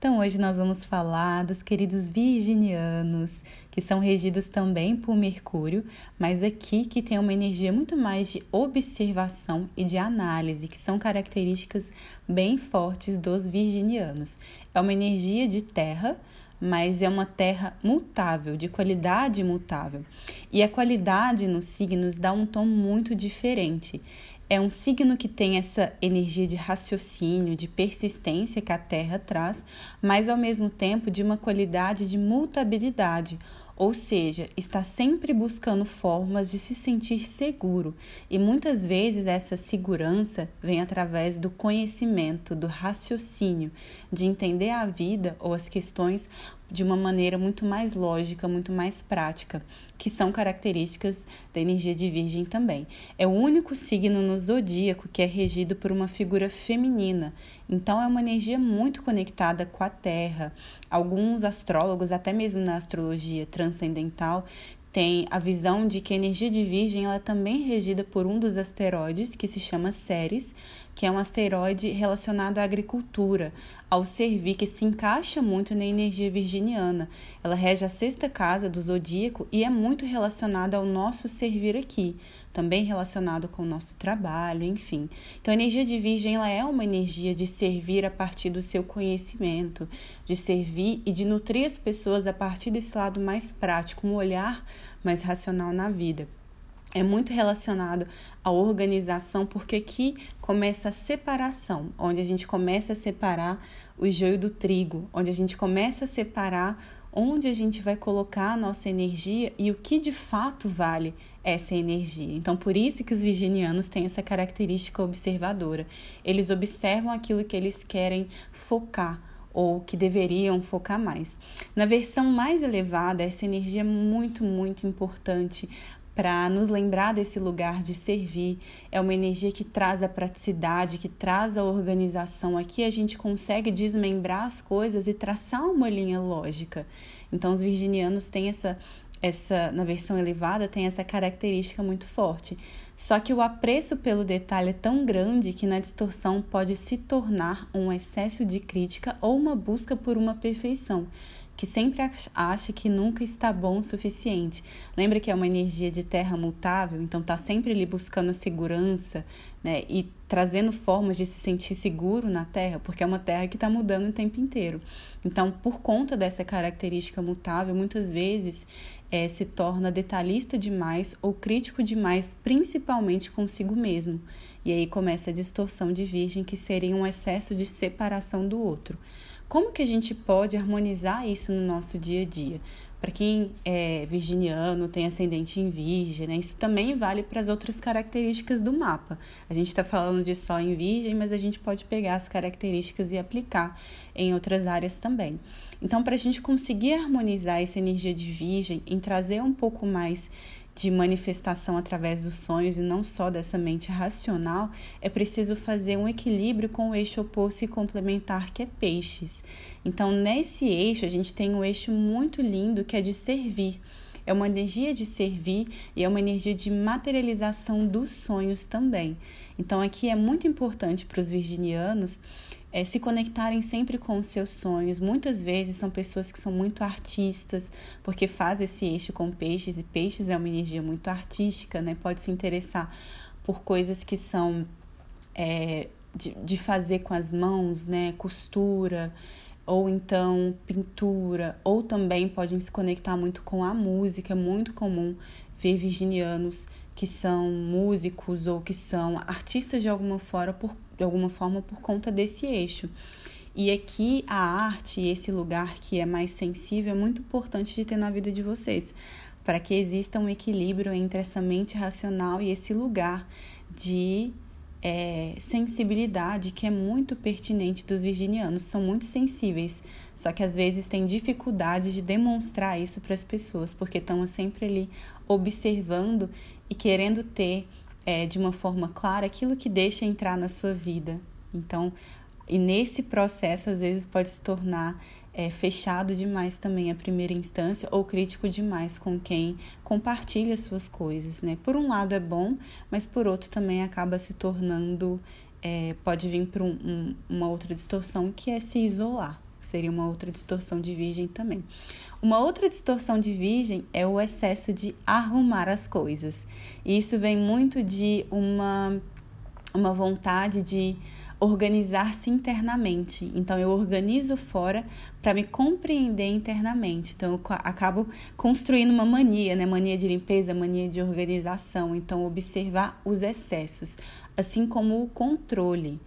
Então, hoje nós vamos falar dos queridos virginianos, que são regidos também por Mercúrio, mas aqui que tem uma energia muito mais de observação e de análise, que são características bem fortes dos virginianos. É uma energia de terra, mas é uma terra mutável, de qualidade mutável. E a qualidade nos signos dá um tom muito diferente. É um signo que tem essa energia de raciocínio, de persistência que a Terra traz, mas ao mesmo tempo de uma qualidade de mutabilidade, ou seja, está sempre buscando formas de se sentir seguro, e muitas vezes essa segurança vem através do conhecimento, do raciocínio, de entender a vida ou as questões de uma maneira muito mais lógica, muito mais prática, que são características da energia de Virgem também. É o único signo no zodíaco que é regido por uma figura feminina, então é uma energia muito conectada com a Terra. Alguns astrólogos, até mesmo na astrologia transcendental, tem a visão de que a energia de Virgem ela é também regida por um dos asteroides que se chama Ceres, que é um asteroide relacionado à agricultura, ao servir, que se encaixa muito na energia virginiana. Ela rege a sexta casa do zodíaco e é muito relacionada ao nosso servir aqui, também relacionado com o nosso trabalho, enfim. Então, a energia de Virgem ela é uma energia de servir a partir do seu conhecimento, de servir e de nutrir as pessoas a partir desse lado mais prático, um olhar mais racional na vida é muito relacionado à organização, porque aqui começa a separação, onde a gente começa a separar o joio do trigo, onde a gente começa a separar onde a gente vai colocar a nossa energia e o que de fato vale essa energia. Então, por isso que os virginianos têm essa característica observadora. Eles observam aquilo que eles querem focar ou que deveriam focar mais. Na versão mais elevada, essa energia é muito, muito importante para nos lembrar desse lugar de servir. É uma energia que traz a praticidade, que traz a organização. Aqui a gente consegue desmembrar as coisas e traçar uma linha lógica. Então, os virginianos têm essa, essa na versão elevada, tem essa característica muito forte. Só que o apreço pelo detalhe é tão grande que na distorção pode se tornar um excesso de crítica ou uma busca por uma perfeição que sempre acha que nunca está bom o suficiente. Lembra que é uma energia de terra mutável, então está sempre ali buscando a segurança né, e trazendo formas de se sentir seguro na terra, porque é uma terra que está mudando o tempo inteiro. Então, por conta dessa característica mutável, muitas vezes é, se torna detalhista demais ou crítico demais, principalmente consigo mesmo. E aí começa a distorção de virgem, que seria um excesso de separação do outro. Como que a gente pode harmonizar isso no nosso dia a dia? Para quem é virginiano, tem ascendente em virgem, né? isso também vale para as outras características do mapa. A gente está falando de Sol em virgem, mas a gente pode pegar as características e aplicar em outras áreas também. Então, para a gente conseguir harmonizar essa energia de virgem, em trazer um pouco mais de manifestação através dos sonhos e não só dessa mente racional, é preciso fazer um equilíbrio com o eixo oposto e complementar que é peixes. Então, nesse eixo, a gente tem um eixo muito lindo que é de servir. É uma energia de servir e é uma energia de materialização dos sonhos também. Então, aqui é muito importante para os virginianos é, se conectarem sempre com os seus sonhos. Muitas vezes são pessoas que são muito artistas, porque faz esse eixo com peixes, e peixes é uma energia muito artística, né? Pode se interessar por coisas que são é, de, de fazer com as mãos, né? Costura, ou então pintura, ou também podem se conectar muito com a música. É muito comum ver virginianos que são músicos ou que são artistas de alguma forma por, de alguma forma por conta desse eixo. E aqui a arte, esse lugar que é mais sensível, é muito importante de ter na vida de vocês, para que exista um equilíbrio entre essa mente racional e esse lugar de é, sensibilidade que é muito pertinente dos virginianos. São muito sensíveis, só que às vezes têm dificuldade de demonstrar isso para as pessoas, porque estão sempre ali observando e querendo ter é, de uma forma clara aquilo que deixa entrar na sua vida. Então, e nesse processo, às vezes, pode se tornar é, fechado demais também a primeira instância ou crítico demais com quem compartilha suas coisas, né? Por um lado é bom, mas por outro também acaba se tornando, é, pode vir para um, um, uma outra distorção que é se isolar, seria uma outra distorção de virgem também. Uma outra distorção de virgem é o excesso de arrumar as coisas. E isso vem muito de uma, uma vontade de organizar-se internamente. Então, eu organizo fora para me compreender internamente. Então, eu acabo construindo uma mania, né? Mania de limpeza, mania de organização. Então, observar os excessos, assim como o controle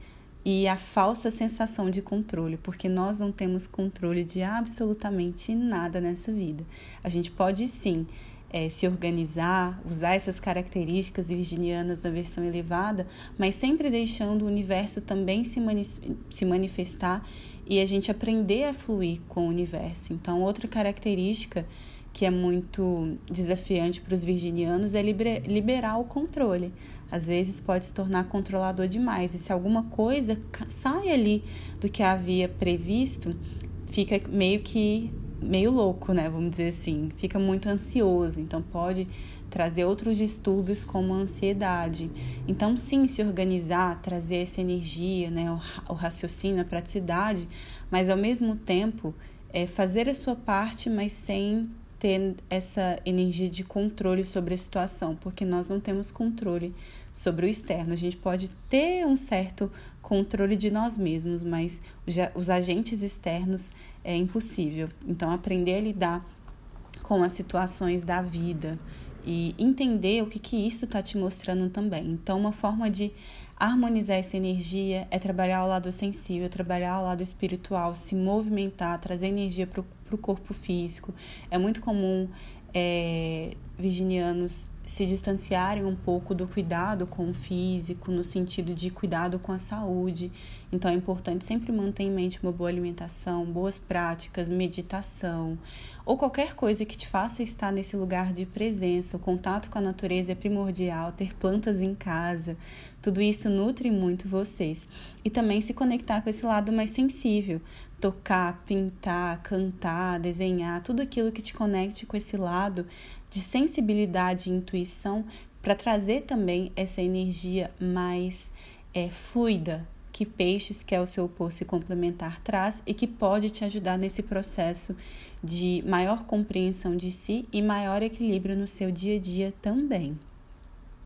e a falsa sensação de controle, porque nós não temos controle de absolutamente nada nessa vida. A gente pode sim é, se organizar, usar essas características virginianas na versão elevada, mas sempre deixando o universo também se, mani se manifestar e a gente aprender a fluir com o universo. Então, outra característica que é muito desafiante para os virginianos é liberar o controle. Às vezes pode se tornar controlador demais, e se alguma coisa sai ali do que havia previsto, fica meio que meio louco, né? Vamos dizer assim, fica muito ansioso, então pode trazer outros distúrbios como a ansiedade. Então, sim, se organizar, trazer essa energia, né, o, raciocínio, a praticidade, mas ao mesmo tempo é fazer a sua parte, mas sem ter essa energia de controle sobre a situação, porque nós não temos controle sobre o externo. A gente pode ter um certo controle de nós mesmos, mas os agentes externos é impossível. Então, aprender a lidar com as situações da vida e entender o que, que isso está te mostrando também. Então, uma forma de harmonizar essa energia é trabalhar ao lado sensível, trabalhar ao lado espiritual, se movimentar, trazer energia para o corpo físico. É muito comum é, virginianos se distanciarem um pouco do cuidado com o físico, no sentido de cuidado com a saúde. Então é importante sempre manter em mente uma boa alimentação, boas práticas, meditação, ou qualquer coisa que te faça estar nesse lugar de presença. O contato com a natureza é primordial, ter plantas em casa, tudo isso nutre muito vocês. E também se conectar com esse lado mais sensível, tocar, pintar, cantar, desenhar, tudo aquilo que te conecte com esse lado de sensibilidade e intuição para trazer também essa energia mais é, fluida que peixes, que é o seu poço complementar, traz e que pode te ajudar nesse processo de maior compreensão de si e maior equilíbrio no seu dia a dia também.